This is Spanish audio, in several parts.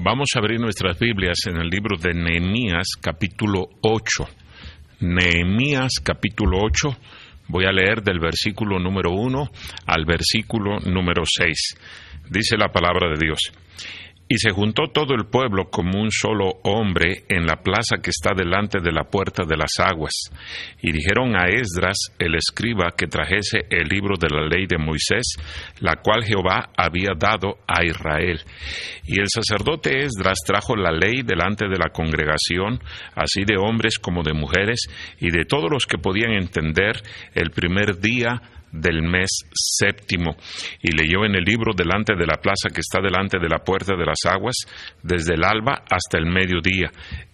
Vamos a abrir nuestras Biblias en el libro de Nehemías capítulo 8. Nehemías capítulo 8. Voy a leer del versículo número 1 al versículo número 6. Dice la palabra de Dios. Y se juntó todo el pueblo como un solo hombre en la plaza que está delante de la puerta de las aguas. Y dijeron a Esdras, el escriba, que trajese el libro de la ley de Moisés, la cual Jehová había dado a Israel. Y el sacerdote Esdras trajo la ley delante de la congregación, así de hombres como de mujeres, y de todos los que podían entender el primer día del mes séptimo. Y leyó en el libro delante de la plaza que está delante de la puerta de las aguas desde el alba hasta el mediodía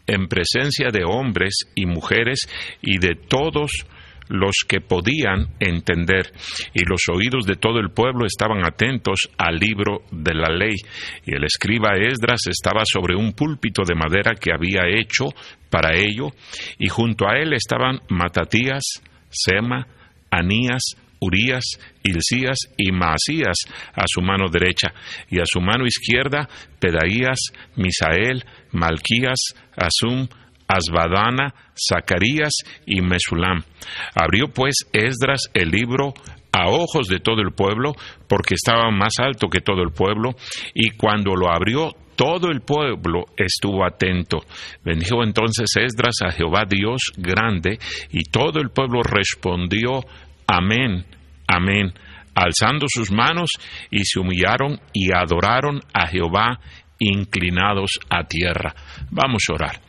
en presencia de hombres y mujeres y de todos los que podían entender, y los oídos de todo el pueblo estaban atentos al libro de la ley, y el escriba Esdras estaba sobre un púlpito de madera que había hecho para ello, y junto a él estaban Matatías, Sema, Anías, Urías, Hilcías y Maasías a su mano derecha, y a su mano izquierda Pedaías, Misael, Malquías, Asum, Asbadana, Zacarías y Mesulam. Abrió pues Esdras el libro a ojos de todo el pueblo, porque estaba más alto que todo el pueblo, y cuando lo abrió todo el pueblo estuvo atento. Bendijo entonces Esdras a Jehová Dios grande, y todo el pueblo respondió, Amén, amén, alzando sus manos y se humillaron y adoraron a Jehová inclinados a tierra. Vamos a orar.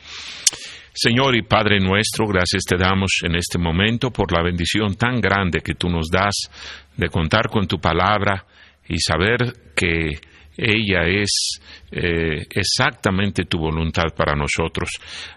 Señor y Padre nuestro, gracias te damos en este momento por la bendición tan grande que tú nos das de contar con tu palabra y saber que ella es eh, exactamente tu voluntad para nosotros.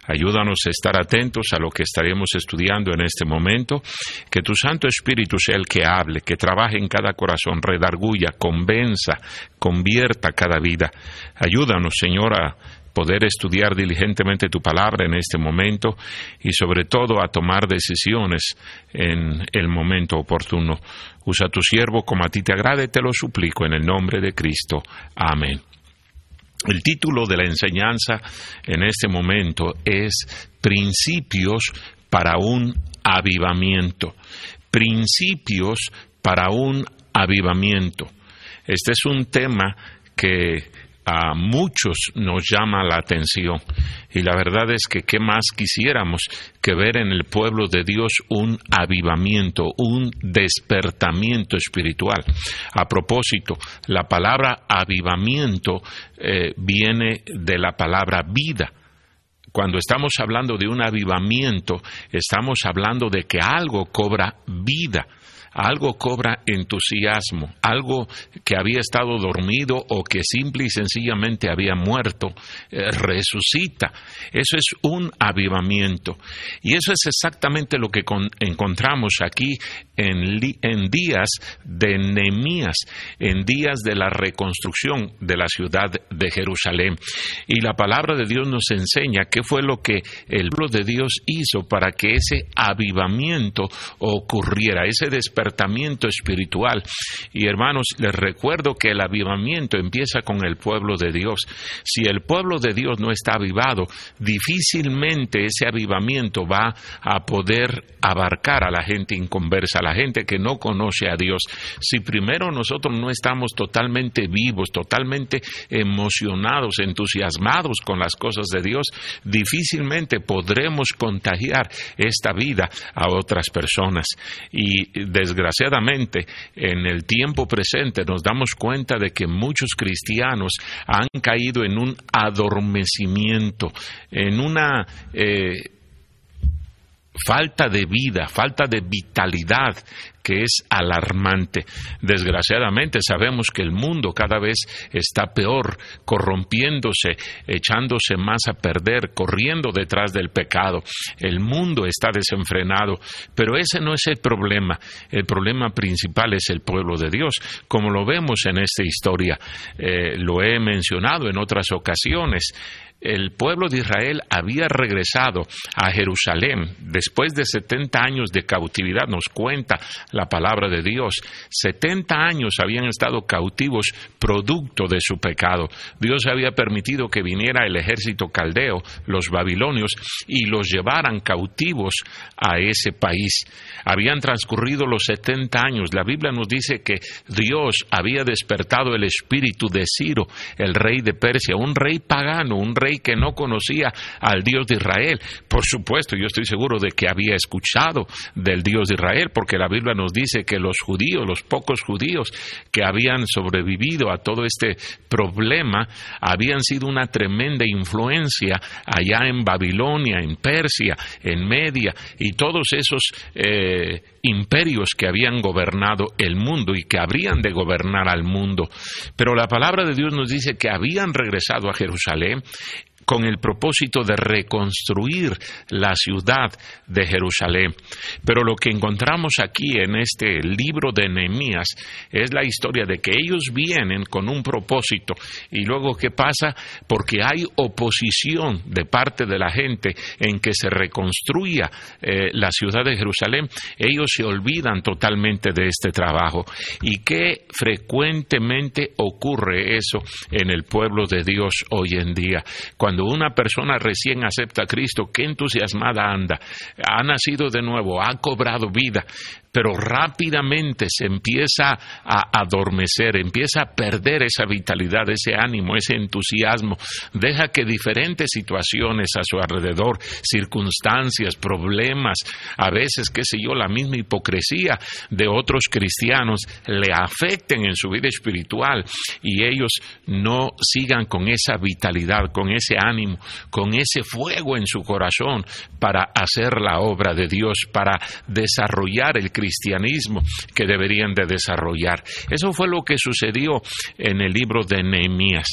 Ayúdanos a estar atentos a lo que estaremos estudiando en este momento. Que tu Santo Espíritu sea el que hable, que trabaje en cada corazón, redarguya, convenza, convierta cada vida. Ayúdanos, Señor, a poder estudiar diligentemente tu palabra en este momento y sobre todo a tomar decisiones en el momento oportuno. Usa tu siervo como a ti te agrade, te lo suplico en el nombre de Cristo. Amén. El título de la enseñanza en este momento es Principios para un avivamiento. Principios para un avivamiento. Este es un tema que a muchos nos llama la atención. Y la verdad es que qué más quisiéramos que ver en el pueblo de Dios un avivamiento, un despertamiento espiritual. A propósito, la palabra avivamiento eh, viene de la palabra vida cuando estamos hablando de un avivamiento, estamos hablando de que algo cobra vida algo cobra entusiasmo, algo que había estado dormido o que simple y sencillamente había muerto, eh, resucita. Eso es un avivamiento. Y eso es exactamente lo que encontramos aquí en, en días de Nehemías, en días de la reconstrucción de la ciudad de Jerusalén. Y la palabra de Dios nos enseña qué fue lo que el pueblo de Dios hizo para que ese avivamiento ocurriera, ese despertamiento espiritual. Y hermanos, les recuerdo que el avivamiento empieza con el pueblo de Dios. Si el pueblo de Dios no está avivado, difícilmente ese avivamiento va a poder abarcar a la gente inconversa, a la gente que no conoce a Dios. Si primero nosotros no estamos totalmente vivos, totalmente emocionados, entusiasmados con las cosas de Dios, difícilmente podremos contagiar esta vida a otras personas. Y desgraciadamente en el tiempo presente nos damos cuenta de que muchos cristianos han caído en un adormecimiento, en una eh, falta de vida, falta de vitalidad que es alarmante. Desgraciadamente sabemos que el mundo cada vez está peor, corrompiéndose, echándose más a perder, corriendo detrás del pecado. El mundo está desenfrenado, pero ese no es el problema. El problema principal es el pueblo de Dios, como lo vemos en esta historia. Eh, lo he mencionado en otras ocasiones el pueblo de Israel había regresado a Jerusalén después de 70 años de cautividad, nos cuenta la palabra de Dios. Setenta años habían estado cautivos producto de su pecado. Dios había permitido que viniera el ejército caldeo, los babilonios, y los llevaran cautivos a ese país. Habían transcurrido los setenta años. La Biblia nos dice que Dios había despertado el espíritu de Ciro, el rey de Persia, un rey pagano, un rey que no conocía al Dios de Israel. Por supuesto, yo estoy seguro de que había escuchado del Dios de Israel, porque la Biblia nos dice que los judíos, los pocos judíos que habían sobrevivido a todo este problema, habían sido una tremenda influencia allá en Babilonia, en Persia, en Media y todos esos eh, imperios que habían gobernado el mundo y que habrían de gobernar al mundo. Pero la palabra de Dios nos dice que habían regresado a Jerusalén con el propósito de reconstruir la ciudad de Jerusalén. Pero lo que encontramos aquí en este libro de Nehemías es la historia de que ellos vienen con un propósito. Y luego qué pasa porque hay oposición de parte de la gente en que se reconstruya eh, la ciudad de Jerusalén, ellos se olvidan totalmente de este trabajo. Y que frecuentemente ocurre eso en el pueblo de Dios hoy en día cuando cuando una persona recién acepta a Cristo, qué entusiasmada anda, ha nacido de nuevo, ha cobrado vida, pero rápidamente se empieza a adormecer, empieza a perder esa vitalidad, ese ánimo, ese entusiasmo, deja que diferentes situaciones a su alrededor, circunstancias, problemas, a veces, qué sé yo, la misma hipocresía de otros cristianos le afecten en su vida espiritual y ellos no sigan con esa vitalidad, con ese ánimo, con ese fuego en su corazón para hacer la obra de Dios, para desarrollar el cristianismo que deberían de desarrollar. Eso fue lo que sucedió en el libro de Nehemías.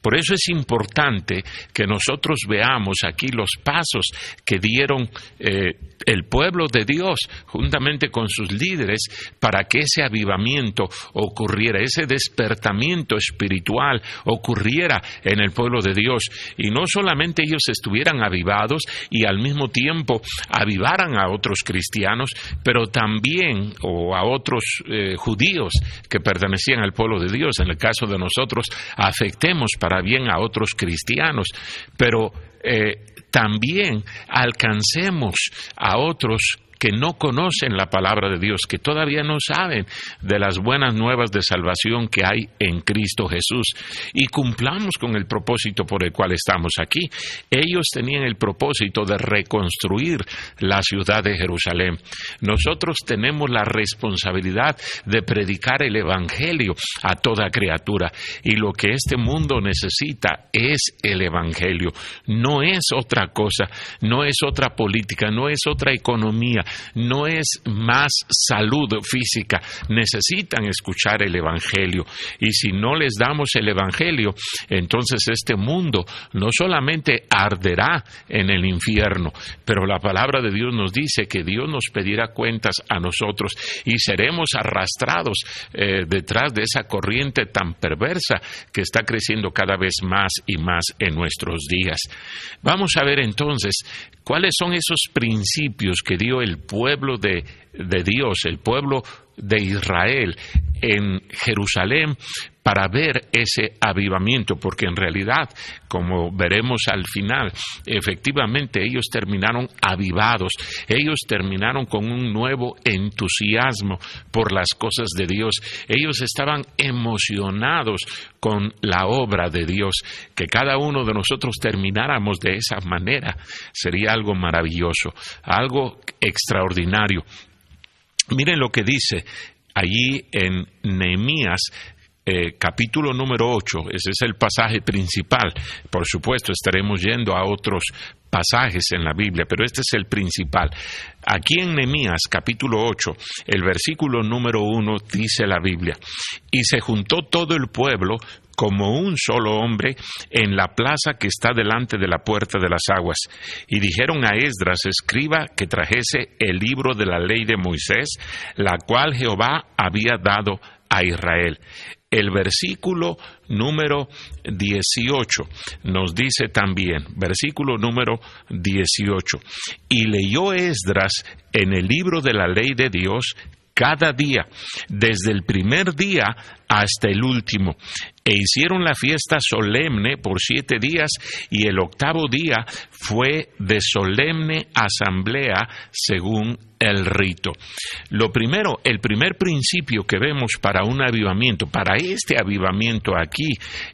Por eso es importante que nosotros veamos aquí los pasos que dieron eh, el pueblo de Dios juntamente con sus líderes para que ese avivamiento ocurriera, ese despertamiento espiritual ocurriera en el pueblo de Dios y no solamente ellos estuvieran avivados y al mismo tiempo avivaran a otros cristianos, pero también o a otros eh, judíos que pertenecían al pueblo de Dios, en el caso de nosotros, afectemos para bien a otros cristianos, pero eh, también alcancemos a otros que no conocen la palabra de Dios, que todavía no saben de las buenas nuevas de salvación que hay en Cristo Jesús. Y cumplamos con el propósito por el cual estamos aquí. Ellos tenían el propósito de reconstruir la ciudad de Jerusalén. Nosotros tenemos la responsabilidad de predicar el Evangelio a toda criatura. Y lo que este mundo necesita es el Evangelio. No es otra cosa, no es otra política, no es otra economía, no es más salud física, necesitan escuchar el Evangelio. Y si no les damos el Evangelio, entonces este mundo no solamente arderá en el infierno, pero la palabra de Dios nos dice que Dios nos pedirá cuentas a nosotros y seremos arrastrados eh, detrás de esa corriente tan perversa que está creciendo cada vez más y más en nuestros días. Vamos a ver entonces cuáles son esos principios que dio el pueblo de, Dios, el pueblo de Israel en Jerusalén para ver ese avivamiento, porque en realidad, como veremos al final, efectivamente ellos terminaron avivados, ellos terminaron con un nuevo entusiasmo por las cosas de Dios, ellos estaban emocionados con la obra de Dios, que cada uno de nosotros termináramos de esa manera, sería algo maravilloso, algo extraordinario. Miren lo que dice allí en Nehemías eh, capítulo número 8, ese es el pasaje principal. Por supuesto, estaremos yendo a otros pasajes en la Biblia, pero este es el principal. Aquí en Nehemías capítulo 8, el versículo número 1 dice la Biblia, y se juntó todo el pueblo como un solo hombre en la plaza que está delante de la puerta de las aguas. Y dijeron a Esdras, escriba, que trajese el libro de la ley de Moisés, la cual Jehová había dado a Israel. El versículo número 18 nos dice también, versículo número 18, y leyó Esdras en el libro de la ley de Dios cada día, desde el primer día hasta el último. E hicieron la fiesta solemne por siete días y el octavo día fue de solemne asamblea según el rito. Lo primero, el primer principio que vemos para un avivamiento, para este avivamiento aquí,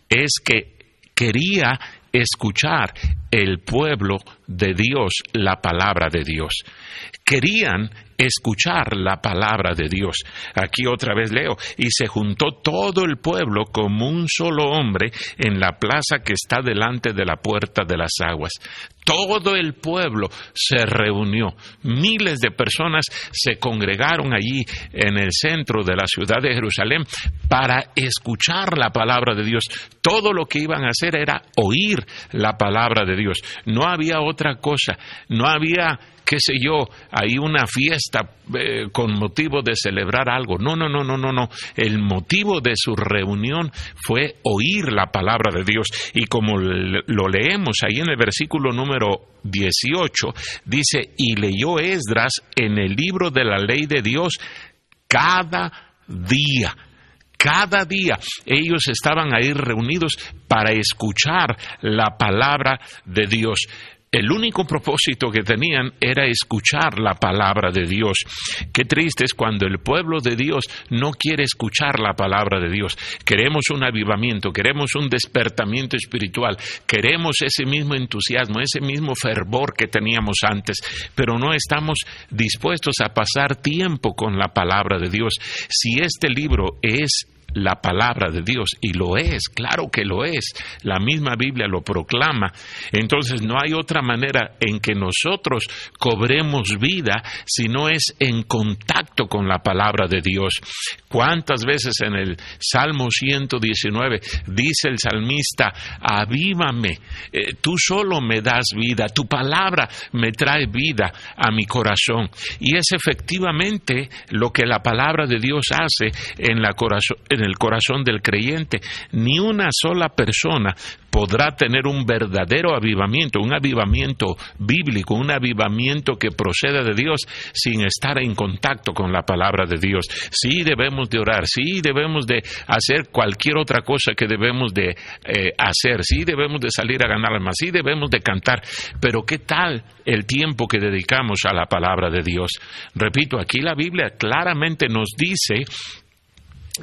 es que quería escuchar el pueblo de Dios la palabra de Dios. Querían escuchar la palabra de Dios. Aquí otra vez leo, y se juntó todo el pueblo como un solo hombre en la plaza que está delante de la puerta de las aguas. Todo el pueblo se reunió. Miles de personas se congregaron allí en el centro de la ciudad de Jerusalén para escuchar la palabra de Dios. Todo lo que iban a hacer era oír la palabra de Dios. No había otra cosa. No había qué sé yo, hay una fiesta eh, con motivo de celebrar algo. No, no, no, no, no, no. El motivo de su reunión fue oír la palabra de Dios. Y como lo leemos ahí en el versículo número 18, dice, y leyó Esdras en el libro de la ley de Dios cada día cada día ellos estaban ahí reunidos para escuchar la palabra de Dios el único propósito que tenían era escuchar la palabra de Dios. Qué triste es cuando el pueblo de Dios no quiere escuchar la palabra de Dios. Queremos un avivamiento, queremos un despertamiento espiritual, queremos ese mismo entusiasmo, ese mismo fervor que teníamos antes, pero no estamos dispuestos a pasar tiempo con la palabra de Dios. Si este libro es la palabra de Dios, y lo es, claro que lo es, la misma Biblia lo proclama, entonces no hay otra manera en que nosotros cobremos vida si no es en contacto con la palabra de Dios. ¿Cuántas veces en el Salmo 119 dice el salmista, avívame, eh, tú solo me das vida, tu palabra me trae vida a mi corazón? Y es efectivamente lo que la palabra de Dios hace en, la corazón, el corazón del creyente. Ni una sola persona podrá tener un verdadero avivamiento, un avivamiento bíblico, un avivamiento que proceda de Dios sin estar en contacto con la palabra de Dios. Sí debemos de orar, sí debemos de hacer cualquier otra cosa que debemos de eh, hacer, sí debemos de salir a ganar almas, sí debemos de cantar, pero ¿qué tal el tiempo que dedicamos a la palabra de Dios? Repito, aquí la Biblia claramente nos dice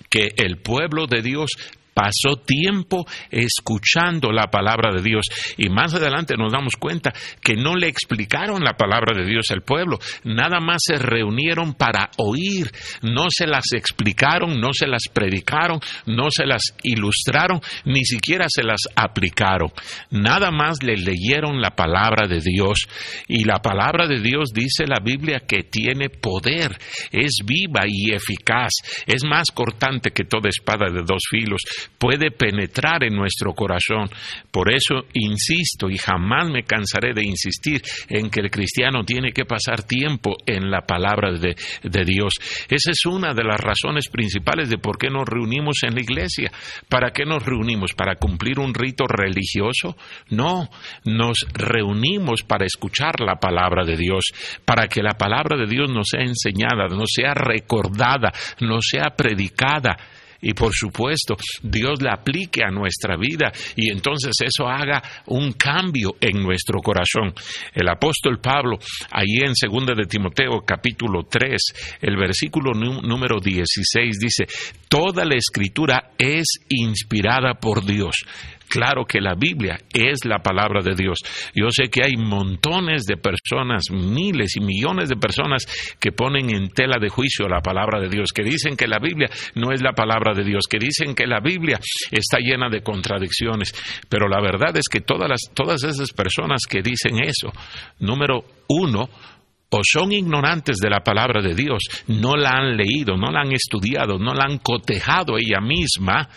que el pueblo de Dios pasó tiempo escuchando la palabra de Dios y más adelante nos damos cuenta que no le explicaron la palabra de Dios al pueblo, nada más se reunieron para oír, no se las explicaron, no se las predicaron, no se las ilustraron, ni siquiera se las aplicaron, nada más le leyeron la palabra de Dios. Y la palabra de Dios dice la Biblia que tiene poder, es viva y eficaz, es más cortante que toda espada de dos filos, puede penetrar en nuestro corazón. Por eso insisto y jamás me cansaré de insistir en que el cristiano tiene que pasar tiempo en la palabra de, Dios. Esa es una de las razones principales de por qué nos reunimos en la iglesia. ¿Para qué nos reunimos? ¿Para cumplir un rito religioso? No, nos reunimos para escuchar la palabra de Dios, para que la palabra de Dios nos sea enseñada, nos sea recordada, nos sea predicada y por supuesto Dios la aplique a nuestra vida y entonces eso haga un cambio en nuestro corazón. El apóstol Pablo, ahí en 2 de Timoteo capítulo 3, el versículo número 16 dice, toda la escritura es inspirada por Dios Claro que la Biblia es la palabra de Dios. Yo sé que hay montones de personas, miles y millones de personas que ponen en tela de juicio la palabra de Dios, que dicen que la Biblia no es la palabra de Dios, que dicen que la Biblia está llena de contradicciones. Pero la verdad es que todas, las, todas esas personas que dicen eso, número uno, o son ignorantes de la palabra de Dios, no la han leído, no la han estudiado, no la han cotejado ella misma,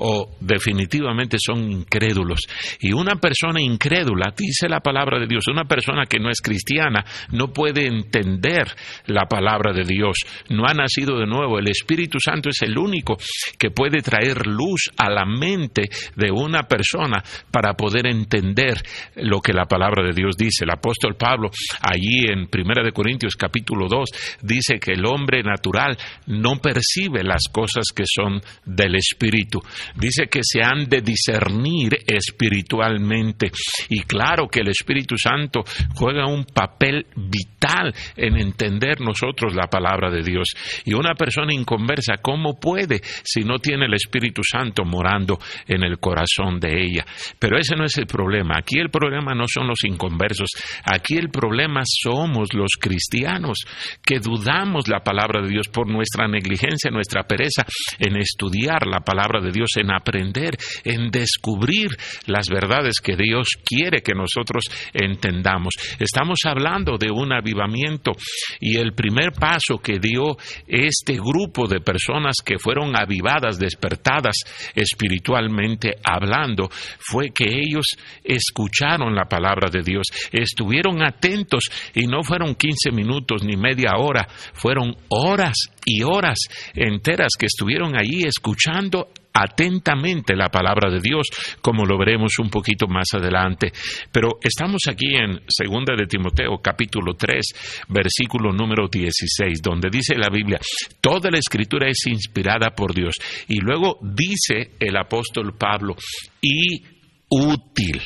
o definitivamente son incrédulos. Y una persona incrédula, dice la palabra de Dios, una persona que no es cristiana no puede entender la palabra de Dios, no ha nacido de nuevo. El Espíritu Santo es el único que puede traer luz a la mente de una persona para poder entender lo que la palabra de Dios dice. El apóstol Pablo, allí en Primera de Corintios capítulo 2, dice que el hombre natural no percibe las cosas que son del Espíritu. Dice que se han de discernir espiritualmente. Y claro que el Espíritu Santo juega un papel vital en entender nosotros la palabra de Dios. Y una persona inconversa, ¿cómo puede si no tiene el Espíritu Santo morando en el corazón de ella? Pero ese no es el problema. Aquí el problema no son los inconversos. Aquí el problema somos los cristianos que dudamos la palabra de Dios por nuestra negligencia, nuestra pereza en estudiar la palabra de Dios, en aprender, en descubrir las verdades que Dios quiere que nosotros entendamos. Estamos hablando de un avivamiento y el primer paso que dio este grupo de personas que fueron avivadas, despertadas espiritualmente hablando, fue que ellos escucharon la palabra de Dios, estuvieron atentos y no fueron 15 minutos ni media hora, fueron horas y horas enteras que estuvieron allí escuchando atentamente la palabra de Dios, como lo veremos un poquito más adelante. Pero estamos aquí en Segunda de Timoteo, capítulo 3, versículo número 16, donde dice la Biblia, toda la escritura es inspirada por Dios. Y luego dice el apóstol Pablo, y útil.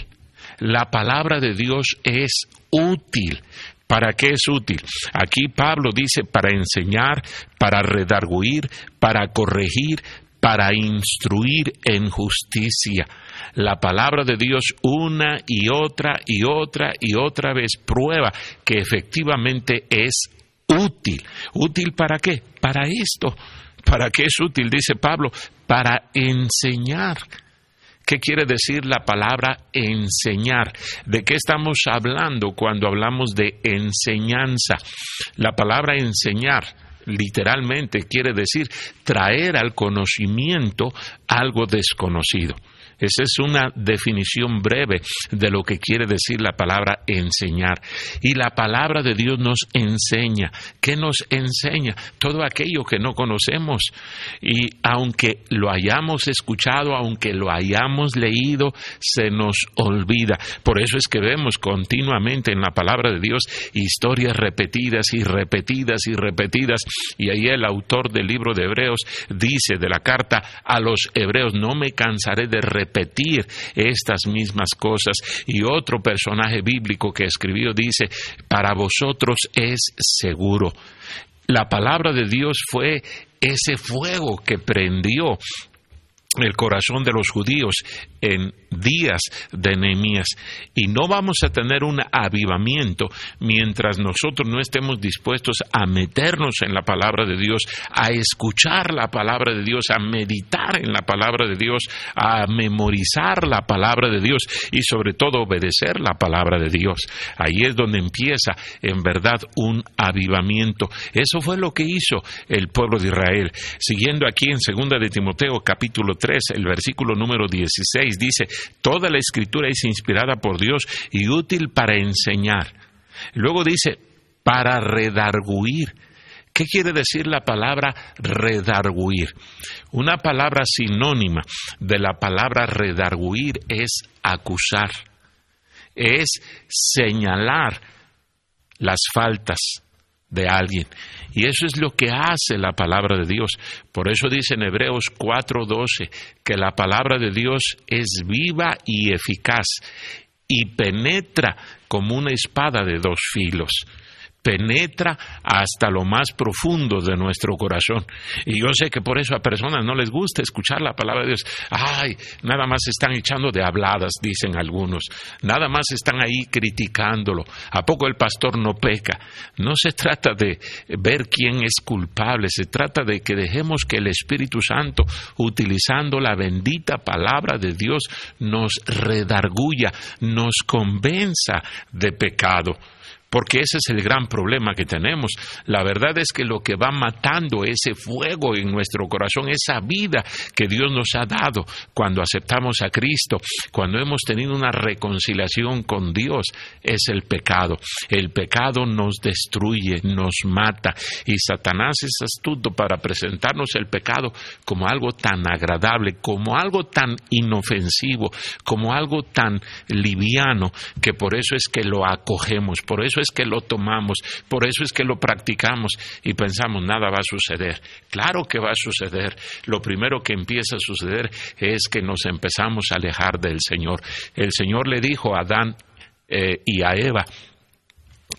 La palabra de Dios es útil. ¿Para qué es útil? Aquí Pablo dice para enseñar, para redarguir, para corregir, para instruir en justicia. La palabra de Dios una y otra y otra y otra vez prueba que efectivamente es útil. ¿Útil para qué? Para esto. ¿Para qué es útil? Dice Pablo, para enseñar. ¿Qué quiere decir la palabra enseñar? ¿De qué estamos hablando cuando hablamos de enseñanza? La palabra enseñar literalmente quiere decir traer al conocimiento algo desconocido. Esa es una definición breve de lo que quiere decir la palabra enseñar. Y la palabra de Dios nos enseña. ¿Qué nos enseña? Todo aquello que no conocemos. Y aunque lo hayamos escuchado, aunque lo hayamos leído, se nos olvida. Por eso es que vemos continuamente en la palabra de Dios historias repetidas y repetidas y repetidas. Y ahí el autor del libro de Hebreos dice de la carta a los hebreos, no me cansaré de repetir repetir estas mismas cosas. Y otro personaje bíblico que escribió dice, para vosotros es seguro. La palabra de Dios fue ese fuego que prendió el corazón de los judíos en días de Nehemías. Y no vamos a tener un avivamiento mientras nosotros no estemos dispuestos a meternos en la palabra de Dios, a escuchar la palabra de Dios, a meditar en la palabra de Dios, a memorizar la palabra de Dios y sobre todo obedecer la palabra de Dios. Ahí es donde empieza en verdad un avivamiento. Eso fue lo que hizo el pueblo de Israel. Siguiendo aquí en segunda de Timoteo capítulo 3, el versículo número 16 dice, toda la escritura es inspirada por Dios y útil para enseñar. Luego dice, para redarguir. ¿Qué quiere decir la palabra redarguir? Una palabra sinónima de la palabra redarguir es acusar, es señalar las faltas, de alguien. Y eso es lo que hace la palabra de Dios. Por eso dice en Hebreos 4:12 que la palabra de Dios es viva y eficaz y penetra como una espada de dos filos penetra hasta lo más profundo de nuestro corazón. Y yo sé que por eso a personas no les gusta escuchar la palabra de Dios. Ay, nada más están echando de habladas, dicen algunos. Nada más están ahí criticándolo. ¿A poco el pastor no peca? No se trata de ver quién es culpable, se trata de que dejemos que el Espíritu Santo, utilizando la bendita palabra de Dios, nos redarguya, nos convenza de pecado porque ese es el gran problema que tenemos. La verdad es que lo que va matando ese fuego en nuestro corazón, esa vida que Dios nos ha dado cuando aceptamos a Cristo, cuando hemos tenido una reconciliación con Dios, es el pecado. El pecado nos destruye, nos mata y Satanás es astuto para presentarnos el pecado como algo tan agradable, como algo tan inofensivo, como algo tan liviano, que por eso es que lo acogemos, por eso es que lo tomamos, por eso es que lo practicamos y pensamos nada va a suceder. Claro que va a suceder. Lo primero que empieza a suceder es que nos empezamos a alejar del Señor. El Señor le dijo a Adán eh, y a Eva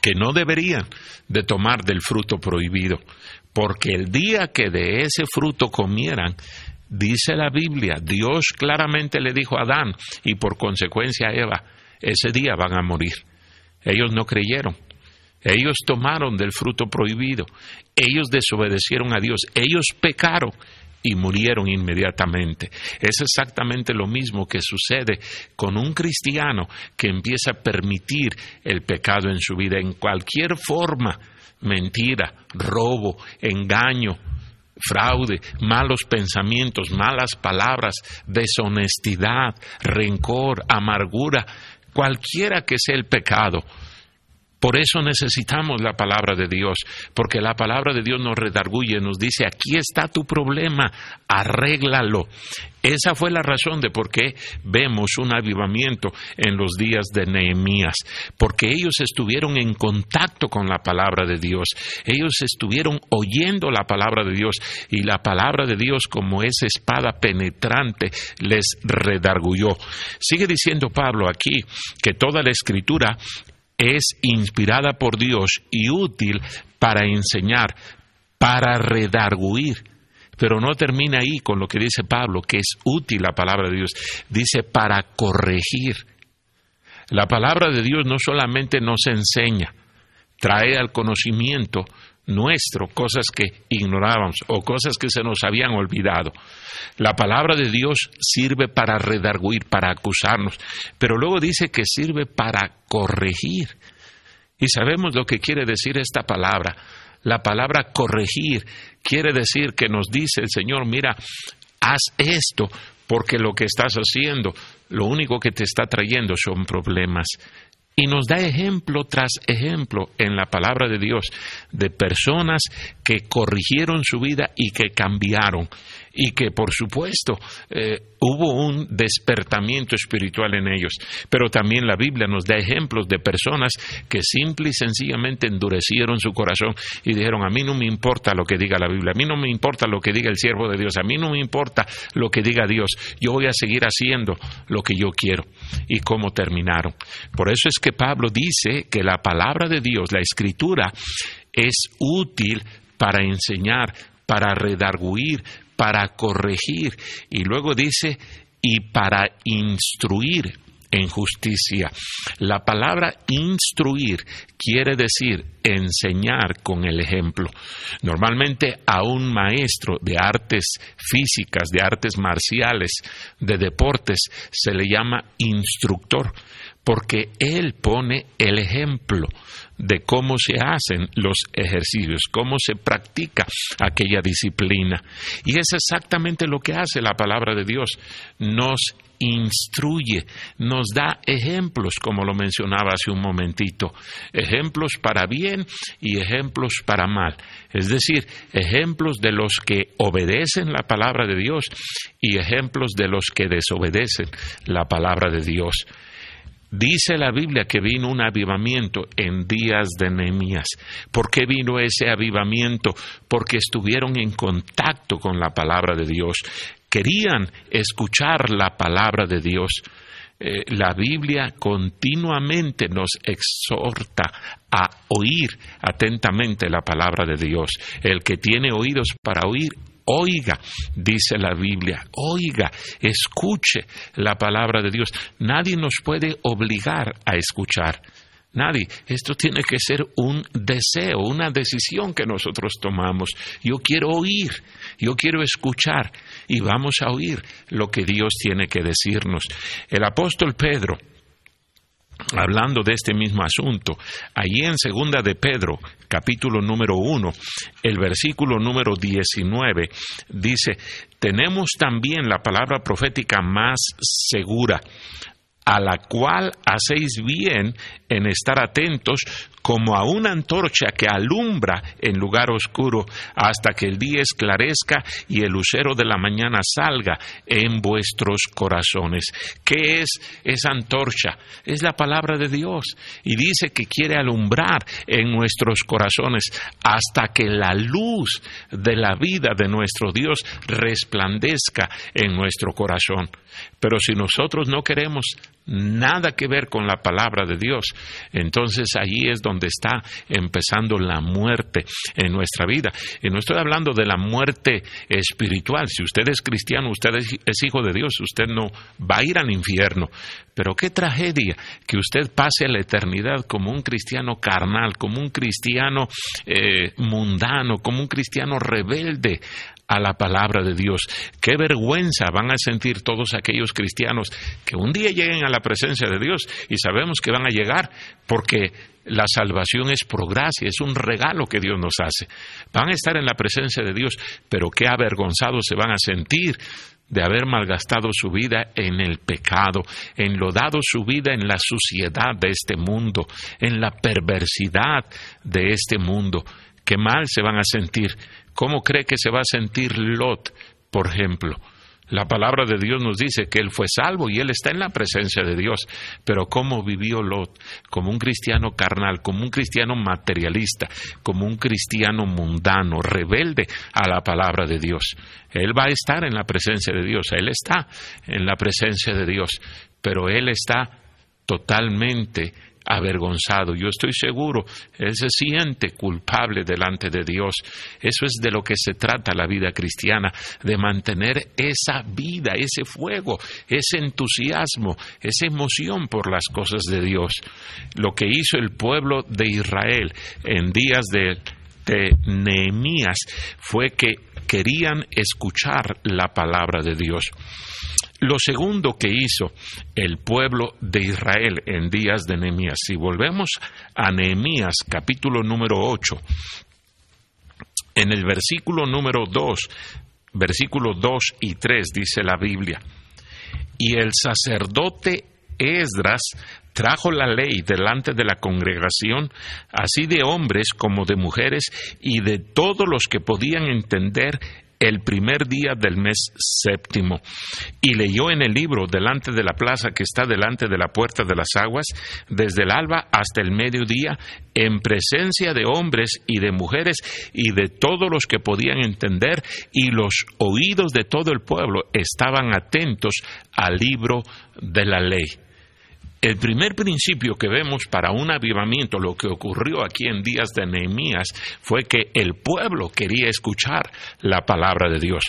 que no deberían de tomar del fruto prohibido, porque el día que de ese fruto comieran, dice la Biblia, Dios claramente le dijo a Adán y por consecuencia a Eva, ese día van a morir. Ellos no creyeron. Ellos tomaron del fruto prohibido. Ellos desobedecieron a Dios. Ellos pecaron y murieron inmediatamente. Es exactamente lo mismo que sucede con un cristiano que empieza a permitir el pecado en su vida en cualquier forma. Mentira, robo, engaño, fraude, malos pensamientos, malas palabras, deshonestidad, rencor, amargura, cualquiera que sea el pecado, por eso necesitamos la palabra de Dios, porque la palabra de Dios nos redarguye, nos dice, aquí está tu problema, arréglalo. Esa fue la razón de por qué vemos un avivamiento en los días de Nehemías, porque ellos estuvieron en contacto con la palabra de Dios, ellos estuvieron oyendo la palabra de Dios y la palabra de Dios como esa espada penetrante les redargulló. Sigue diciendo Pablo aquí que toda la escritura es inspirada por Dios y útil para enseñar, para redarguir. Pero no termina ahí con lo que dice Pablo, que es útil la palabra de Dios. Dice para corregir. La palabra de Dios no solamente nos enseña, trae al conocimiento nuestro cosas que ignorábamos o cosas que se nos habían olvidado. La palabra de Dios sirve para redarguir, para acusarnos, pero luego dice que sirve para corregir. Y sabemos lo que quiere decir esta palabra. La palabra corregir quiere decir que nos dice el Señor, mira, haz esto porque lo que estás haciendo, lo único que te está trayendo son problemas. Y nos da ejemplo tras ejemplo en la palabra de Dios de personas que corrigieron su vida y que cambiaron y que por supuesto eh, hubo un despertamiento espiritual en ellos. Pero también la Biblia nos da ejemplos de personas que simple y sencillamente endurecieron su corazón y dijeron, a mí no me importa lo que diga la Biblia, a mí no me importa lo que diga el siervo de Dios, a mí no me importa lo que diga Dios, yo voy a seguir haciendo lo que yo quiero. Y cómo terminaron. Por eso es que Pablo dice que la palabra de Dios, la escritura, es útil para enseñar, para redarguir, para corregir. Y luego dice, y para instruir en justicia. La palabra instruir quiere decir enseñar con el ejemplo. Normalmente a un maestro de artes físicas, de artes marciales, de deportes, se le llama instructor, porque él pone el ejemplo de cómo se hacen los ejercicios, cómo se practica aquella disciplina. Y es exactamente lo que hace la palabra de Dios. Nos instruye, nos da ejemplos, como lo mencionaba hace un momentito, ejemplos para bien y ejemplos para mal. Es decir, ejemplos de los que obedecen la palabra de Dios y ejemplos de los que desobedecen la palabra de Dios. Dice la Biblia que vino un avivamiento en días de Nehemías. ¿Por qué vino ese avivamiento? Porque estuvieron en contacto con la palabra de Dios. Querían escuchar la palabra de Dios. Eh, la Biblia continuamente nos exhorta a oír atentamente la palabra de Dios. El que tiene oídos para oír, Oiga, dice la Biblia, oiga, escuche la palabra de Dios. Nadie nos puede obligar a escuchar. Nadie. Esto tiene que ser un deseo, una decisión que nosotros tomamos. Yo quiero oír, yo quiero escuchar y vamos a oír lo que Dios tiene que decirnos. El apóstol Pedro hablando de este mismo asunto, allí en segunda de Pedro, capítulo número uno, el versículo número 19, dice, tenemos también la palabra profética más segura, a la cual hacéis bien en estar atentos como a una antorcha que alumbra en lugar oscuro hasta que el día esclarezca y el lucero de la mañana salga en vuestros corazones. ¿Qué es esa antorcha? Es la palabra de Dios y dice que quiere alumbrar en nuestros corazones hasta que la luz de la vida de nuestro Dios resplandezca en nuestro corazón. Pero si nosotros no queremos nada que ver con la palabra de Dios, entonces allí es donde está empezando la muerte en nuestra vida. Y no estoy hablando de la muerte espiritual. Si usted es cristiano, usted es hijo de Dios, usted no va a ir al infierno. Pero qué tragedia que usted pase la eternidad como un cristiano carnal, como un cristiano eh, mundano, como un cristiano rebelde a la palabra de Dios. Qué vergüenza van a sentir todos aquellos cristianos que un día lleguen a la presencia de Dios y sabemos que van a llegar porque la salvación es por gracia, es un regalo que Dios nos hace. Van a estar en la presencia de Dios, pero qué avergonzados se van a sentir de haber malgastado su vida en el pecado, enlodado su vida en la suciedad de este mundo, en la perversidad de este mundo. Qué mal se van a sentir. ¿Cómo cree que se va a sentir Lot, por ejemplo? La palabra de Dios nos dice que él fue salvo y él está en la presencia de Dios. Pero ¿cómo vivió Lot? Como un cristiano carnal, como un cristiano materialista, como un cristiano mundano, rebelde a la palabra de Dios. Él va a estar en la presencia de Dios, él está en la presencia de Dios, pero él está totalmente avergonzado. Yo estoy seguro, él se siente culpable delante de Dios. Eso es de lo que se trata la vida cristiana, de mantener esa vida, ese fuego, ese entusiasmo, esa emoción por las cosas de Dios. Lo que hizo el pueblo de Israel en días de, de Nehemías fue que querían escuchar la palabra de Dios. Lo segundo que hizo el pueblo de Israel en días de Nehemías, si volvemos a Nehemías capítulo número 8, en el versículo número 2, versículo 2 y 3 dice la Biblia, y el sacerdote Esdras trajo la ley delante de la congregación, así de hombres como de mujeres, y de todos los que podían entender el primer día del mes séptimo, y leyó en el libro delante de la plaza que está delante de la puerta de las aguas, desde el alba hasta el mediodía, en presencia de hombres y de mujeres y de todos los que podían entender, y los oídos de todo el pueblo estaban atentos al libro de la ley. El primer principio que vemos para un avivamiento, lo que ocurrió aquí en días de Nehemías, fue que el pueblo quería escuchar la palabra de Dios.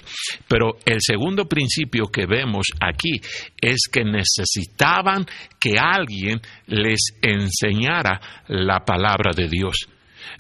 Pero el segundo principio que vemos aquí es que necesitaban que alguien les enseñara la palabra de Dios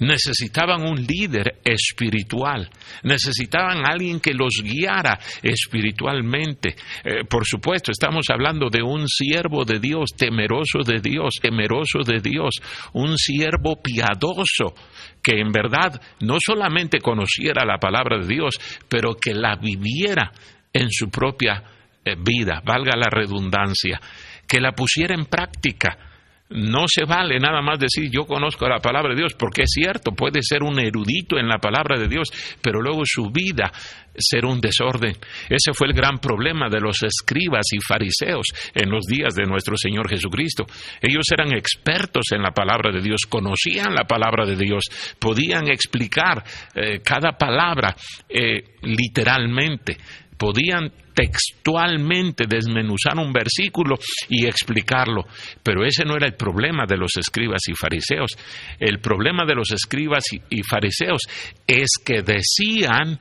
necesitaban un líder espiritual, necesitaban alguien que los guiara espiritualmente. Eh, por supuesto, estamos hablando de un siervo de Dios, temeroso de Dios, temeroso de Dios, un siervo piadoso que en verdad no solamente conociera la palabra de Dios, pero que la viviera en su propia eh, vida, valga la redundancia, que la pusiera en práctica no se vale nada más decir yo conozco la palabra de Dios, porque es cierto, puede ser un erudito en la palabra de Dios, pero luego su vida ser un desorden. Ese fue el gran problema de los escribas y fariseos en los días de nuestro Señor Jesucristo. Ellos eran expertos en la palabra de Dios, conocían la palabra de Dios, podían explicar eh, cada palabra eh, literalmente podían textualmente desmenuzar un versículo y explicarlo. Pero ese no era el problema de los escribas y fariseos. El problema de los escribas y fariseos es que decían,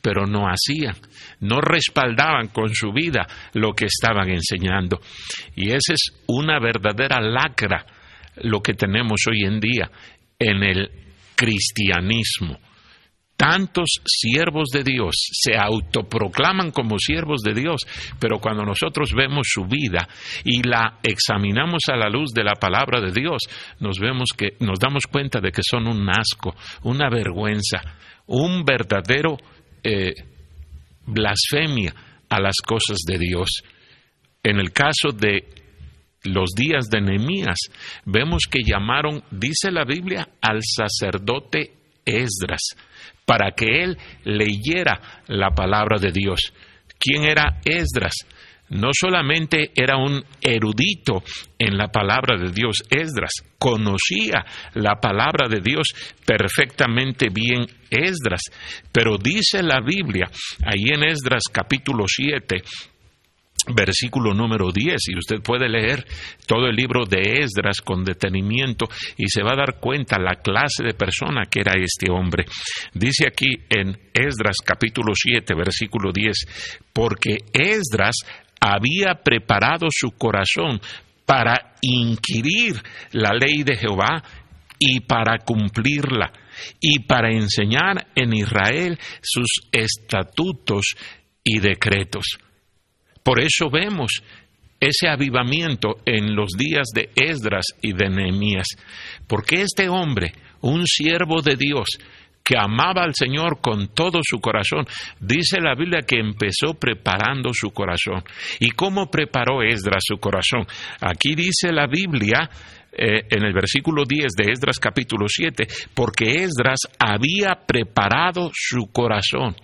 pero no hacían, no respaldaban con su vida lo que estaban enseñando. Y esa es una verdadera lacra lo que tenemos hoy en día en el cristianismo tantos siervos de Dios se autoproclaman como siervos de Dios, pero cuando nosotros vemos su vida y la examinamos a la luz de la palabra de Dios, nos vemos que nos damos cuenta de que son un asco, una vergüenza, un verdadero eh, blasfemia a las cosas de Dios. En el caso de los días de Nehemías, vemos que llamaron, dice la Biblia, al sacerdote Esdras, para que él leyera la palabra de Dios. ¿Quién era Esdras? No solamente era un erudito en la palabra de Dios, Esdras conocía la palabra de Dios perfectamente bien Esdras, pero dice la Biblia, ahí en Esdras capítulo 7, versículo número 10, y usted puede leer todo el libro de Esdras con detenimiento y se va a dar cuenta la clase de persona que era este hombre. Dice aquí en Esdras capítulo 7, versículo 10, porque Esdras había preparado su corazón para inquirir la ley de Jehová y para cumplirla, y para enseñar en Israel sus estatutos y decretos. Por eso vemos ese avivamiento en los días de Esdras y de Nehemías, porque este hombre, un siervo de Dios, que amaba al Señor con todo su corazón. Dice la Biblia que empezó preparando su corazón. ¿Y cómo preparó Esdras su corazón? Aquí dice la Biblia eh, en el versículo 10 de Esdras capítulo 7, porque Esdras había preparado su corazón.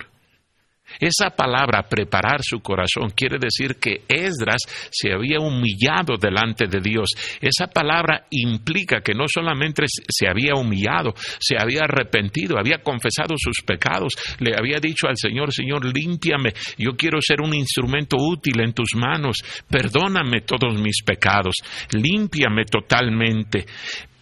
Esa palabra, preparar su corazón, quiere decir que Esdras se había humillado delante de Dios. Esa palabra implica que no solamente se había humillado, se había arrepentido, había confesado sus pecados, le había dicho al Señor, Señor, límpiame, yo quiero ser un instrumento útil en tus manos, perdóname todos mis pecados, límpiame totalmente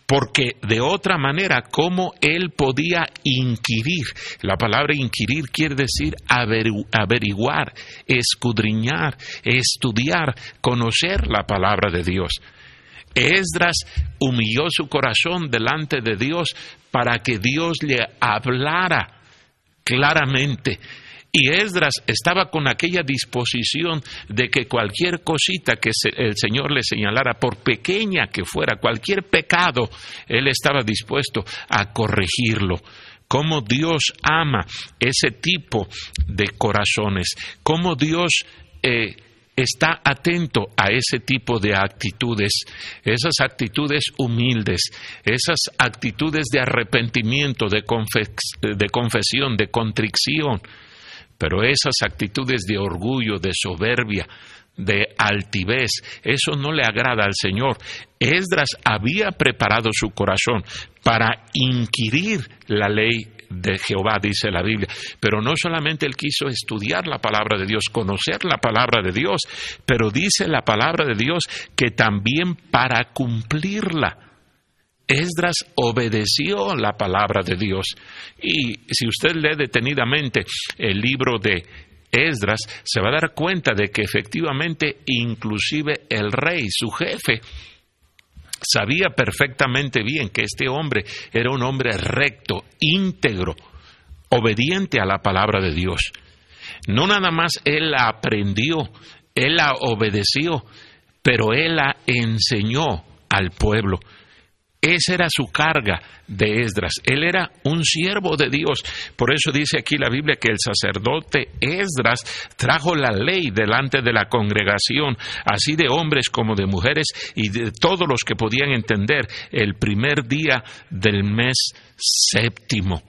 porque de otra manera, ¿cómo él podía inquirir? La palabra inquirir quiere decir averiguar, escudriñar, estudiar, conocer la palabra de Dios. Esdras humilló su corazón delante de Dios para que Dios le hablara claramente y Esdras estaba con aquella disposición de que cualquier cosita que el Señor le señalara, por pequeña que fuera, cualquier pecado, él estaba dispuesto a corregirlo. Cómo Dios ama ese tipo de corazones, cómo Dios eh, está atento a ese tipo de actitudes, esas actitudes humildes, esas actitudes de arrepentimiento, de, de confesión, de contrición pero esas actitudes de orgullo, de soberbia, de altivez, eso no le agrada al Señor. Esdras había preparado su corazón para inquirir la ley de Jehová, dice la Biblia. Pero no solamente él quiso estudiar la palabra de Dios, conocer la palabra de Dios, pero dice la palabra de Dios que también para cumplirla. Esdras obedeció la palabra de Dios. Y si usted lee detenidamente el libro de Esdras, se va a dar cuenta de que efectivamente inclusive el rey, su jefe, sabía perfectamente bien que este hombre era un hombre recto, íntegro, obediente a la palabra de Dios. No nada más él la aprendió, él la obedeció, pero él la enseñó al pueblo. Esa era su carga de Esdras. Él era un siervo de Dios. Por eso dice aquí la Biblia que el sacerdote Esdras trajo la ley delante de la congregación, así de hombres como de mujeres y de todos los que podían entender el primer día del mes séptimo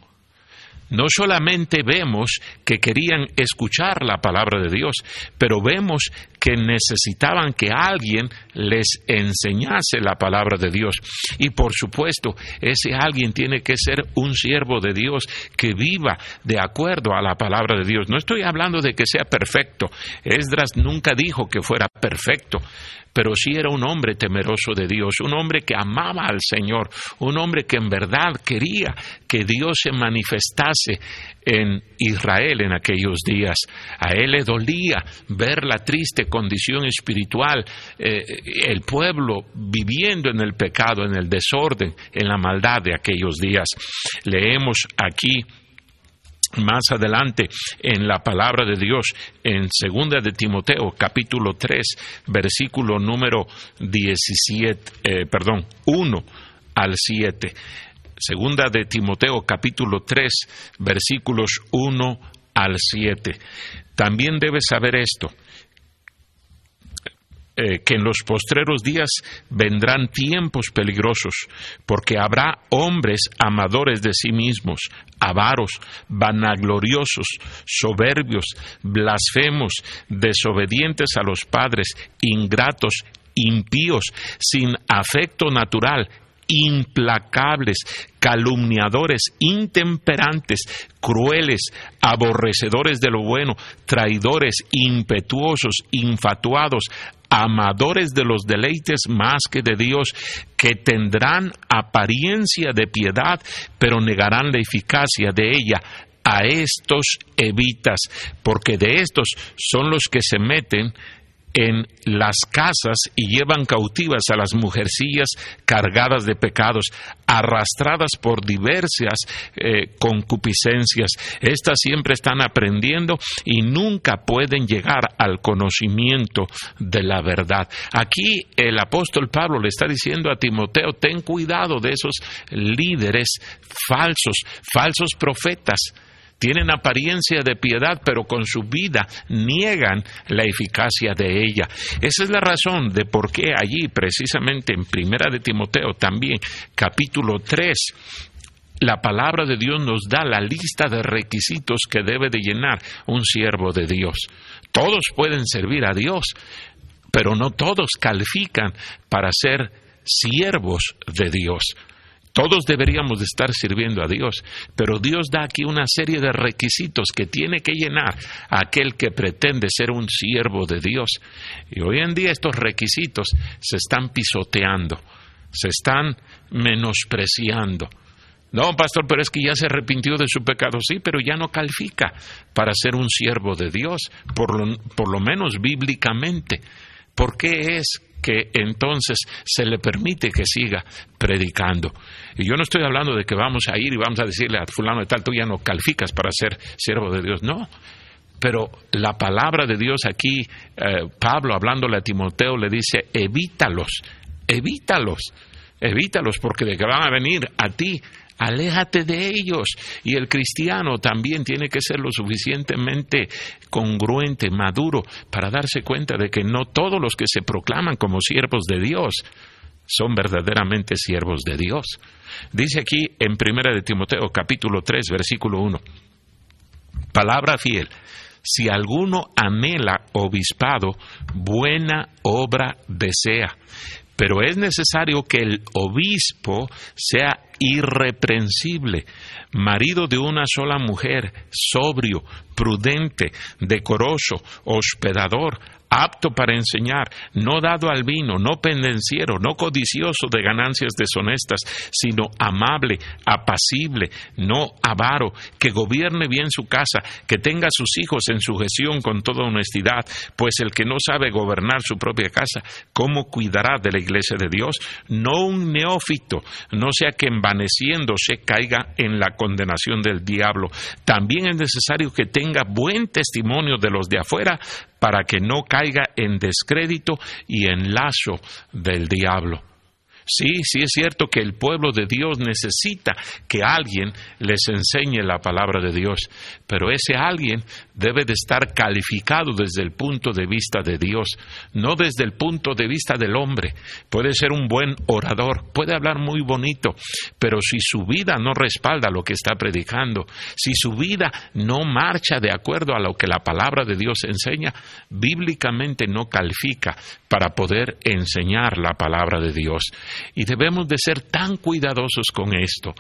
no solamente vemos que querían escuchar la palabra de Dios, pero vemos que necesitaban que alguien les enseñase la palabra de Dios. Y por supuesto, ese alguien tiene que ser un siervo de Dios que viva de acuerdo a la palabra de Dios. No estoy hablando de que sea perfecto. Esdras nunca dijo que fuera perfecto, pero sí era un hombre temeroso de Dios, un hombre que amaba al Señor, un hombre que en verdad quería que Dios se manifestase en Israel en aquellos días. A él le dolía ver la triste condición espiritual, eh, el pueblo viviendo en el pecado, en el desorden, en la maldad de aquellos días. Leemos aquí más adelante en la palabra de Dios en segunda de Timoteo capítulo 3 versículo número 17 eh, perdón 1 al 7 segunda de Timoteo capítulo 3 versículos 1 al 7 también debes saber esto eh, que en los postreros días vendrán tiempos peligrosos, porque habrá hombres amadores de sí mismos, avaros, vanagloriosos, soberbios, blasfemos, desobedientes a los padres, ingratos, impíos, sin afecto natural, implacables, calumniadores, intemperantes, crueles, aborrecedores de lo bueno, traidores, impetuosos, infatuados, amadores de los deleites más que de Dios, que tendrán apariencia de piedad, pero negarán la eficacia de ella. A estos evitas, porque de estos son los que se meten en las casas y llevan cautivas a las mujercillas cargadas de pecados, arrastradas por diversas eh, concupiscencias. Estas siempre están aprendiendo y nunca pueden llegar al conocimiento de la verdad. Aquí el apóstol Pablo le está diciendo a Timoteo, ten cuidado de esos líderes falsos, falsos profetas tienen apariencia de piedad, pero con su vida niegan la eficacia de ella. Esa es la razón de por qué allí, precisamente en Primera de Timoteo también, capítulo 3, la palabra de Dios nos da la lista de requisitos que debe de llenar un siervo de Dios. Todos pueden servir a Dios, pero no todos califican para ser siervos de Dios. Todos deberíamos de estar sirviendo a Dios, pero Dios da aquí una serie de requisitos que tiene que llenar aquel que pretende ser un siervo de Dios. Y hoy en día estos requisitos se están pisoteando, se están menospreciando. No, pastor, pero es que ya se arrepintió de su pecado. Sí, pero ya no califica para ser un siervo de Dios, por lo, por lo menos bíblicamente. ¿Por qué es que entonces se le permite que siga predicando. Y yo no estoy hablando de que vamos a ir y vamos a decirle a fulano de tal, tú ya no calificas para ser siervo de Dios, no. Pero la palabra de Dios aquí, eh, Pablo hablándole a Timoteo le dice, evítalos, evítalos, evítalos, porque de que van a venir a ti Aléjate de ellos. Y el cristiano también tiene que ser lo suficientemente congruente, maduro, para darse cuenta de que no todos los que se proclaman como siervos de Dios son verdaderamente siervos de Dios. Dice aquí en Primera de Timoteo capítulo 3 versículo 1. Palabra fiel. Si alguno anhela obispado, buena obra desea. Pero es necesario que el obispo sea irreprensible, marido de una sola mujer, sobrio, prudente, decoroso, hospedador, apto para enseñar, no dado al vino, no pendenciero, no codicioso de ganancias deshonestas, sino amable, apacible, no avaro, que gobierne bien su casa, que tenga a sus hijos en sujeción con toda honestidad, pues el que no sabe gobernar su propia casa, ¿cómo cuidará de la iglesia de Dios? No un neófito, no sea que envaneciéndose caiga en la condenación del diablo. También es necesario que tenga buen testimonio de los de afuera, para que no caiga en descrédito y en lazo del diablo. Sí, sí es cierto que el pueblo de Dios necesita que alguien les enseñe la palabra de Dios, pero ese alguien debe de estar calificado desde el punto de vista de Dios, no desde el punto de vista del hombre. Puede ser un buen orador, puede hablar muy bonito, pero si su vida no respalda lo que está predicando, si su vida no marcha de acuerdo a lo que la palabra de Dios enseña, bíblicamente no califica para poder enseñar la palabra de Dios. Y debemos de ser tan cuidadosos con esto.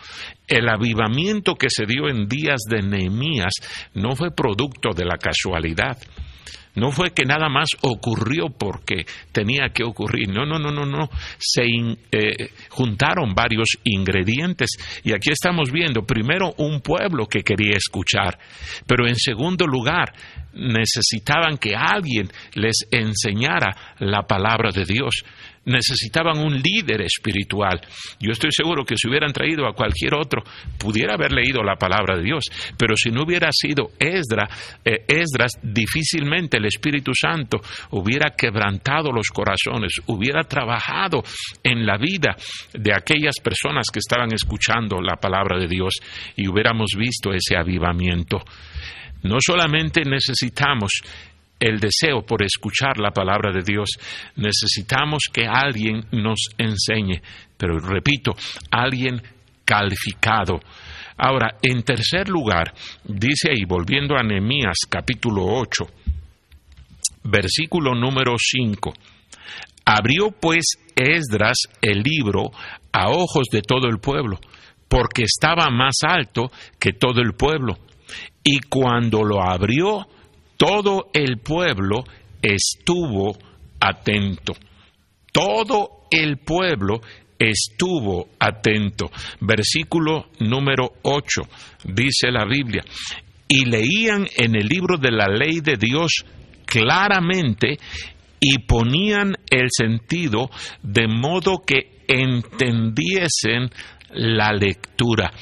El avivamiento que se dio en días de Nehemías no fue producto de la casualidad. No fue que nada más ocurrió porque tenía que ocurrir. No, no, no, no, no. Se eh, juntaron varios ingredientes. Y aquí estamos viendo, primero, un pueblo que quería escuchar. Pero en segundo lugar, necesitaban que alguien les enseñara la palabra de Dios necesitaban un líder espiritual. Yo estoy seguro que si hubieran traído a cualquier otro, pudiera haber leído la palabra de Dios, pero si no hubiera sido eh, Esdras, difícilmente el Espíritu Santo hubiera quebrantado los corazones, hubiera trabajado en la vida de aquellas personas que estaban escuchando la palabra de Dios y hubiéramos visto ese avivamiento. No solamente necesitamos el deseo por escuchar la palabra de Dios. Necesitamos que alguien nos enseñe, pero repito, alguien calificado. Ahora, en tercer lugar, dice ahí, volviendo a Nehemías capítulo 8, versículo número 5, abrió pues Esdras el libro a ojos de todo el pueblo, porque estaba más alto que todo el pueblo. Y cuando lo abrió, todo el pueblo estuvo atento. Todo el pueblo estuvo atento. Versículo número 8 dice la Biblia. Y leían en el libro de la ley de Dios claramente y ponían el sentido de modo que entendiesen la lectura.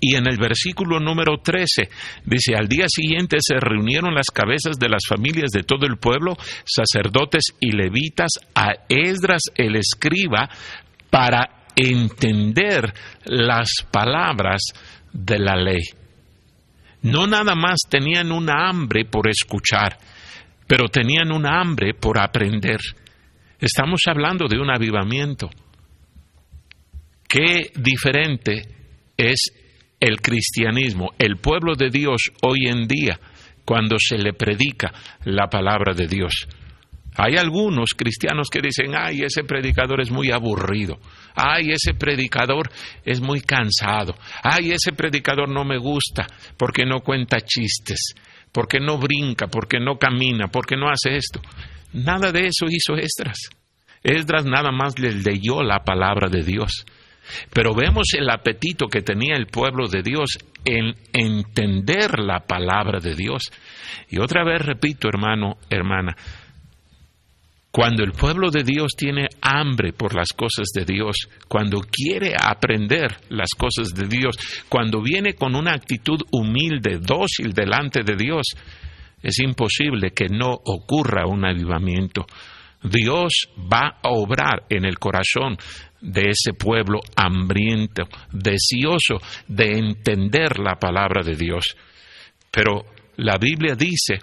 Y en el versículo número 13 dice, al día siguiente se reunieron las cabezas de las familias de todo el pueblo, sacerdotes y levitas, a Esdras el escriba, para entender las palabras de la ley. No nada más tenían una hambre por escuchar, pero tenían una hambre por aprender. Estamos hablando de un avivamiento. Qué diferente es el cristianismo, el pueblo de Dios hoy en día, cuando se le predica la palabra de Dios. Hay algunos cristianos que dicen, ay, ese predicador es muy aburrido, ay, ese predicador es muy cansado, ay, ese predicador no me gusta porque no cuenta chistes, porque no brinca, porque no camina, porque no hace esto. Nada de eso hizo Esdras. Esdras nada más le leyó la palabra de Dios. Pero vemos el apetito que tenía el pueblo de Dios en entender la palabra de Dios. Y otra vez repito, hermano, hermana, cuando el pueblo de Dios tiene hambre por las cosas de Dios, cuando quiere aprender las cosas de Dios, cuando viene con una actitud humilde, dócil delante de Dios, es imposible que no ocurra un avivamiento. Dios va a obrar en el corazón de ese pueblo hambriento, deseoso de entender la palabra de Dios. Pero la Biblia dice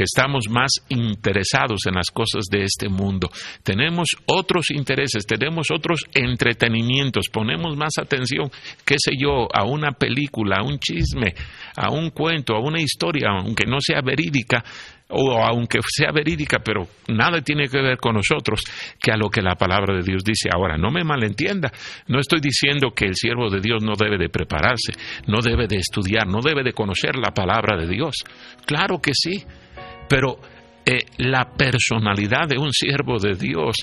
que estamos más interesados en las cosas de este mundo. Tenemos otros intereses, tenemos otros entretenimientos, ponemos más atención, qué sé yo, a una película, a un chisme, a un cuento, a una historia, aunque no sea verídica, o aunque sea verídica, pero nada tiene que ver con nosotros, que a lo que la palabra de Dios dice. Ahora, no me malentienda, no estoy diciendo que el siervo de Dios no debe de prepararse, no debe de estudiar, no debe de conocer la palabra de Dios. Claro que sí, pero eh, la personalidad de un siervo de Dios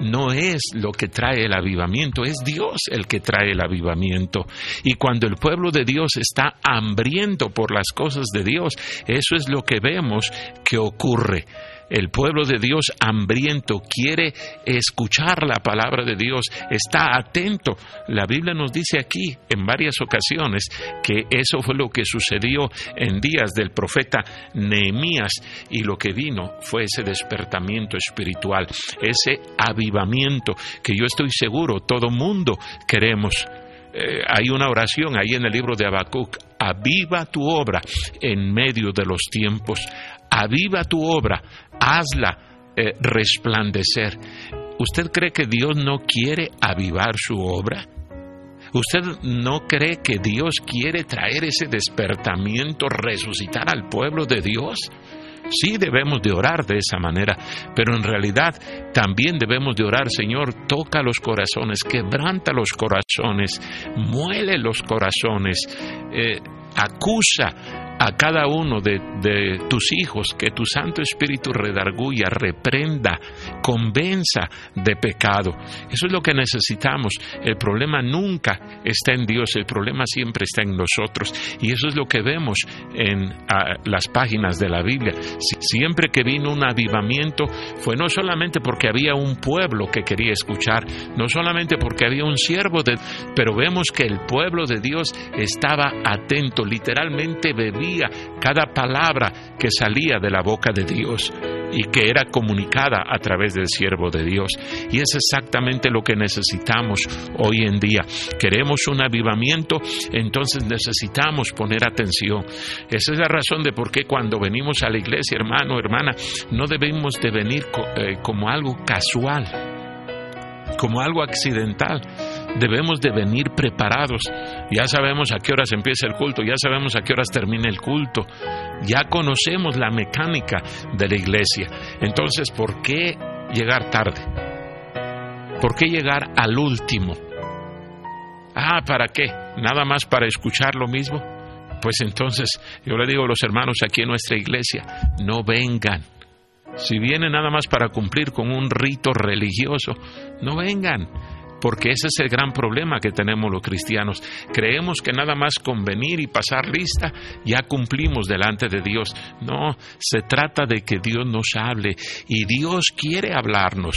no es lo que trae el avivamiento, es Dios el que trae el avivamiento. Y cuando el pueblo de Dios está hambriento por las cosas de Dios, eso es lo que vemos que ocurre. El pueblo de Dios hambriento quiere escuchar la palabra de Dios, está atento. La Biblia nos dice aquí en varias ocasiones que eso fue lo que sucedió en días del profeta Nehemías y lo que vino fue ese despertamiento espiritual, ese avivamiento que yo estoy seguro todo mundo queremos. Eh, hay una oración ahí en el libro de Habacuc, aviva tu obra en medio de los tiempos, aviva tu obra, hazla eh, resplandecer. ¿Usted cree que Dios no quiere avivar su obra? ¿Usted no cree que Dios quiere traer ese despertamiento, resucitar al pueblo de Dios? Sí debemos de orar de esa manera, pero en realidad también debemos de orar, Señor, toca los corazones, quebranta los corazones, muele los corazones, eh, acusa a cada uno de, tus hijos, que tu Santo Espíritu redarguya, reprenda, convenza de pecado. Eso es lo que necesitamos. El problema nunca está en Dios, el problema siempre está en nosotros. Y eso es lo que vemos en las páginas de la Biblia. siempre que vino un avivamiento fue no solamente porque había un pueblo que quería escuchar, no solamente porque había un siervo, de, pero vemos que el pueblo de Dios estaba atento, literalmente bebía cada palabra que salía de la boca de Dios y que era comunicada a través del siervo de Dios. Y es exactamente lo que necesitamos hoy en día. Queremos un avivamiento, entonces necesitamos poner atención. Esa es la razón de por qué cuando venimos a la iglesia, hermano, hermana, no debemos de venir eh, como algo casual, como algo accidental debemos de venir preparados. Ya sabemos a qué horas empieza el culto, ya sabemos a qué horas termina el culto, ya conocemos la mecánica de la iglesia. Entonces, ¿por qué llegar tarde? ¿Por qué llegar al último? Ah, ¿para qué? ¿Nada más para escuchar lo mismo? Pues entonces yo le digo a los hermanos aquí en nuestra iglesia, no vengan. Si vienen nada más para cumplir con un rito religioso, no vengan porque ese es el gran problema que tenemos los cristianos. Creemos que nada más con venir y pasar lista ya cumplimos delante de Dios. No, se trata de que Dios nos hable y Dios quiere hablarnos.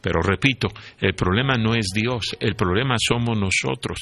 Pero repito, el problema no es Dios, el problema somos nosotros